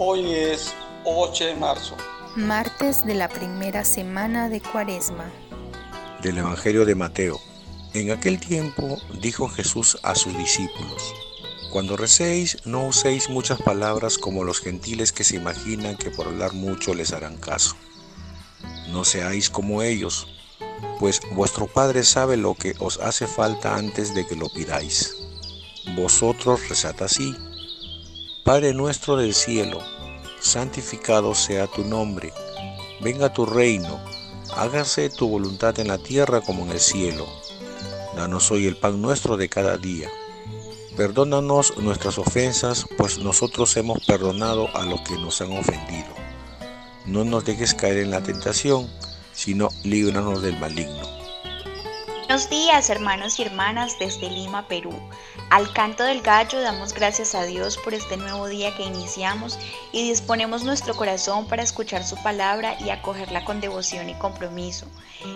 Hoy es 8 de marzo. Martes de la primera semana de Cuaresma. Del Evangelio de Mateo. En aquel tiempo dijo Jesús a sus discípulos, Cuando recéis no uséis muchas palabras como los gentiles que se imaginan que por hablar mucho les harán caso. No seáis como ellos, pues vuestro Padre sabe lo que os hace falta antes de que lo pidáis. Vosotros rezad así. Padre nuestro del cielo, santificado sea tu nombre, venga tu reino, hágase tu voluntad en la tierra como en el cielo. Danos hoy el pan nuestro de cada día. Perdónanos nuestras ofensas, pues nosotros hemos perdonado a los que nos han ofendido. No nos dejes caer en la tentación, sino líbranos del maligno. Buenos días hermanos y hermanas desde Lima, Perú. Al canto del gallo damos gracias a Dios por este nuevo día que iniciamos y disponemos nuestro corazón para escuchar su palabra y acogerla con devoción y compromiso.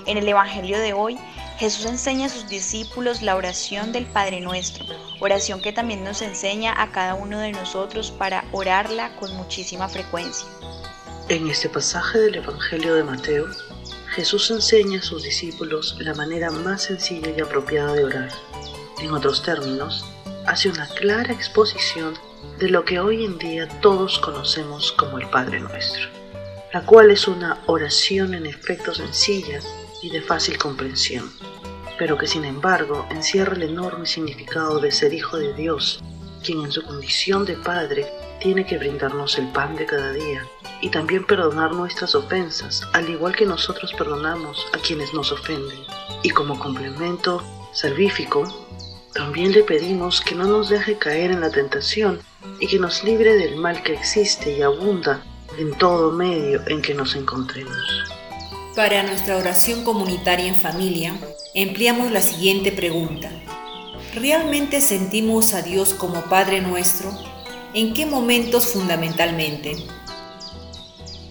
En el Evangelio de hoy, Jesús enseña a sus discípulos la oración del Padre Nuestro, oración que también nos enseña a cada uno de nosotros para orarla con muchísima frecuencia. En este pasaje del Evangelio de Mateo, Jesús enseña a sus discípulos la manera más sencilla y apropiada de orar. En otros términos, hace una clara exposición de lo que hoy en día todos conocemos como el Padre Nuestro, la cual es una oración en efecto sencilla y de fácil comprensión, pero que sin embargo encierra el enorme significado de ser hijo de Dios, quien en su condición de Padre tiene que brindarnos el pan de cada día y también perdonar nuestras ofensas, al igual que nosotros perdonamos a quienes nos ofenden. Y como complemento salvífico, también le pedimos que no nos deje caer en la tentación y que nos libre del mal que existe y abunda en todo medio en que nos encontremos. Para nuestra oración comunitaria en familia, empleamos la siguiente pregunta. ¿Realmente sentimos a Dios como Padre nuestro? ¿En qué momentos fundamentalmente?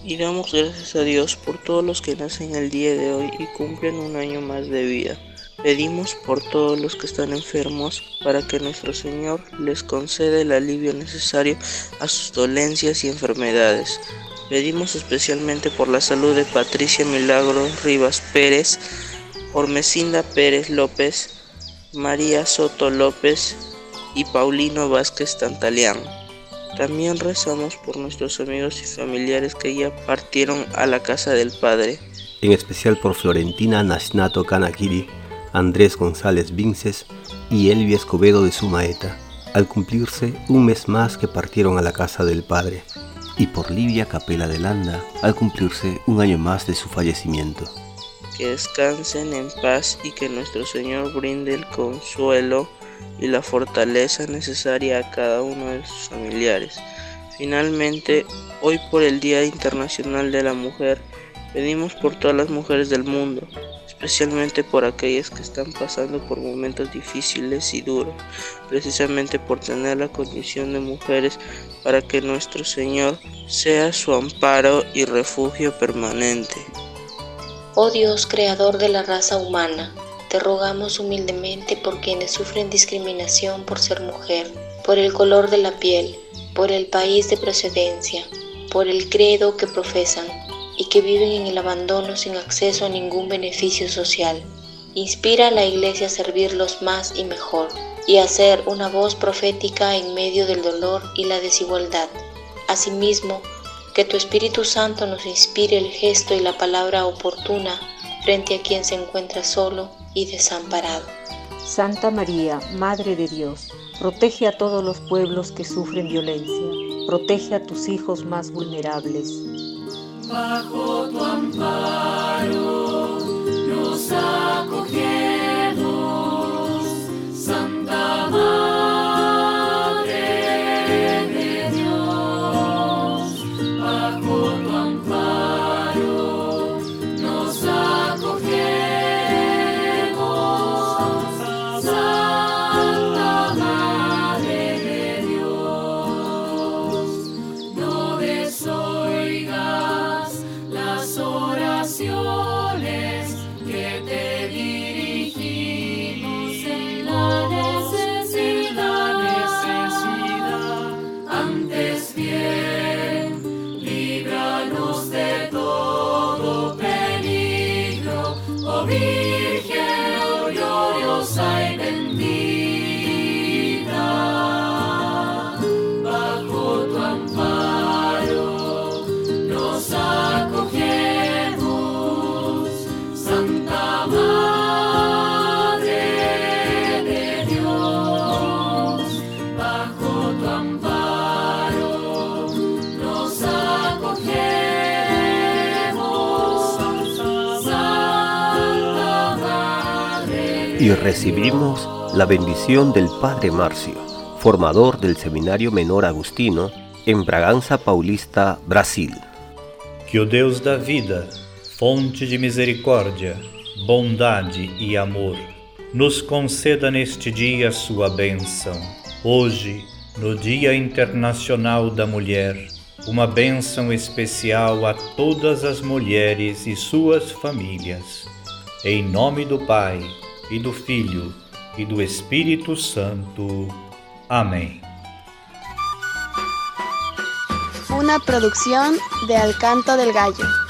Y damos gracias a Dios por todos los que nacen el día de hoy y cumplen un año más de vida. Pedimos por todos los que están enfermos para que nuestro Señor les conceda el alivio necesario a sus dolencias y enfermedades. Pedimos especialmente por la salud de Patricia Milagro Rivas Pérez, Ormecinda Pérez López, María Soto López y Paulino Vázquez Tantaleán. También rezamos por nuestros amigos y familiares que ya partieron a la casa del Padre. En especial por Florentina Nasnato Kanakiri, Andrés González Vinces y Elvia Escobedo de Sumaeta, al cumplirse un mes más que partieron a la casa del Padre. Y por Livia Capela de Landa, al cumplirse un año más de su fallecimiento. Que descansen en paz y que nuestro Señor brinde el consuelo y la fortaleza necesaria a cada uno de sus familiares. Finalmente, hoy por el Día Internacional de la Mujer, pedimos por todas las mujeres del mundo, especialmente por aquellas que están pasando por momentos difíciles y duros, precisamente por tener la condición de mujeres, para que nuestro Señor sea su amparo y refugio permanente. Oh Dios, creador de la raza humana, te rogamos humildemente por quienes sufren discriminación por ser mujer, por el color de la piel, por el país de procedencia, por el credo que profesan y que viven en el abandono sin acceso a ningún beneficio social. Inspira a la Iglesia a servirlos más y mejor y a ser una voz profética en medio del dolor y la desigualdad. Asimismo, que tu Espíritu Santo nos inspire el gesto y la palabra oportuna frente a quien se encuentra solo y desamparado. Santa María, Madre de Dios, protege a todos los pueblos que sufren violencia, protege a tus hijos más vulnerables. Bajo tu amparo bajo tu amparo y recibimos la bendición del Padre Marcio, formador del Seminario Menor Agustino em Bragança Paulista, Brasil. Que o Deus da vida, fonte de misericórdia, bondade e amor, nos conceda neste dia sua bênção. Hoje, no Dia Internacional da Mulher, uma bênção especial a todas as mulheres e suas famílias. Em nome do Pai, e do Filho, e do Espírito Santo. Amém. Una producción de Alcanto del Gallo.